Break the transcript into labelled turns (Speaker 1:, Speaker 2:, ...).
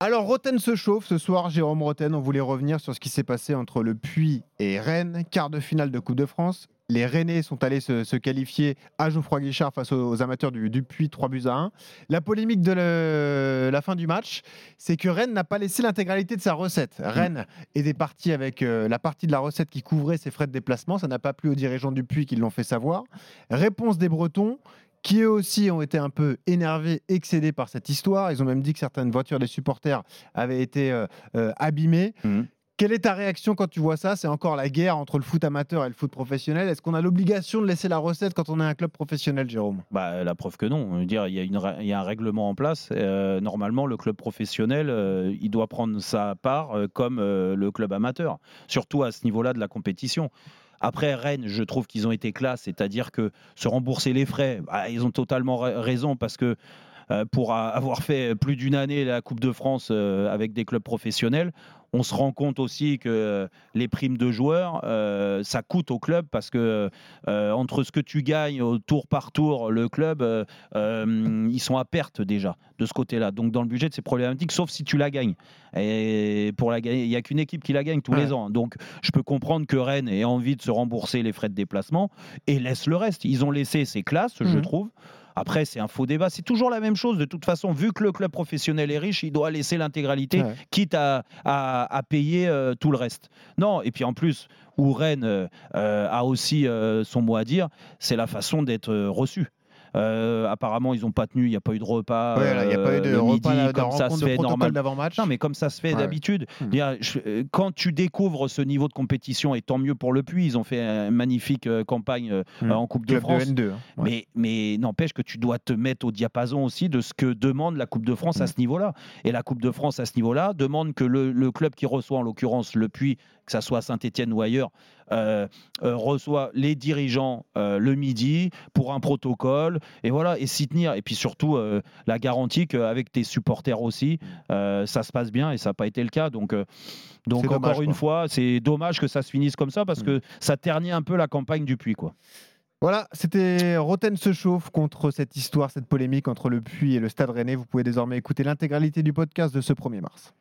Speaker 1: Alors, Roten se chauffe ce soir. Jérôme Roten, on voulait revenir sur ce qui s'est passé entre le Puy et Rennes, quart de finale de Coupe de France. Les Rennais sont allés se, qualifier à Geoffroy Guichard face aux, amateurs du, du, Puy, 3 buts à 1. La polémique de la fin du match, c'est que Rennes n'a pas laissé l'intégralité de sa recette. Rennes était parti avec euh, la partie de la recette qui couvrait ses frais de déplacement. Ça n'a pas plu aux dirigeants du Puy qui l'ont fait savoir. Réponse des Bretons qui eux aussi ont été un peu énervés, excédés par cette histoire. Ils ont même dit que certaines voitures des supporters avaient été euh, euh, abîmées. Mmh. Quelle est ta réaction quand tu vois ça? C'est encore la guerre entre le foot amateur et le foot professionnel. Est-ce qu'on a l'obligation de laisser la recette quand on est un club professionnel, Jérôme?
Speaker 2: Bah, La preuve que non. Dire, il, y a une, il y a un règlement en place. Euh, normalement, le club professionnel, il doit prendre sa part comme le club amateur, surtout à ce niveau-là de la compétition. Après, Rennes, je trouve qu'ils ont été classe, c'est-à-dire que se rembourser les frais, bah, ils ont totalement raison parce que pour avoir fait plus d'une année la Coupe de France euh, avec des clubs professionnels, on se rend compte aussi que les primes de joueurs, euh, ça coûte au club parce que entre ce que tu gagnes au tour par tour, le club, ils sont à perte déjà de ce côté-là. Donc dans le budget, c'est problématique, sauf si tu la gagnes. Et pour la gagner, il n'y a qu'une équipe qui la gagne tous les ans. Donc je peux comprendre que Rennes ait envie de se rembourser les frais de déplacement et laisse le reste. Ils ont laissé ses classes, je mhm. trouve. Après, c'est un faux débat. C'est toujours la même chose. De toute façon, vu que le club professionnel est riche, il doit laisser l'intégralité, quitte à, à, payer euh, tout le reste. Non, et puis en plus, où Rennes euh, a aussi euh, son mot à dire, c'est la façon d'être reçu. Euh, apparemment, ils n'ont pas tenu, il n'y a pas eu de repas.
Speaker 1: il n'y a pas eu de euh, repas midi,
Speaker 2: comme ça se fait normal
Speaker 1: d'avant-match.
Speaker 2: Non, mais comme ça se fait d'habitude. Hmm. Euh, quand tu découvres ce niveau de compétition, et tant mieux pour le Puy, ils ont fait une magnifique campagne hmm. en Coupe de France.
Speaker 1: N2,
Speaker 2: hein. Mais, mais n'empêche que tu dois te mettre au diapason aussi de ce que demande la Coupe de France à hmm. ce niveau-là. Et la Coupe de France à ce niveau-là demande que le, le club qui reçoit, en l'occurrence le Puy, que ça soit Saint-Etienne ou ailleurs, euh, euh, reçoit les dirigeants euh, le midi pour un protocole et voilà et s'y tenir et puis surtout la garantie qu'avec tes supporters aussi ça se passe bien et ça n'a pas été le cas donc donc encore une fois c'est dommage que ça se finisse comme ça parce mm. que ça ternit un peu la campagne du Puy quoi.
Speaker 1: Voilà, c'était Roten se chauffe contre cette histoire, cette polémique entre le Puy et le Stade Rennais. Vous pouvez désormais écouter l'intégralité du podcast de ce 1er mars.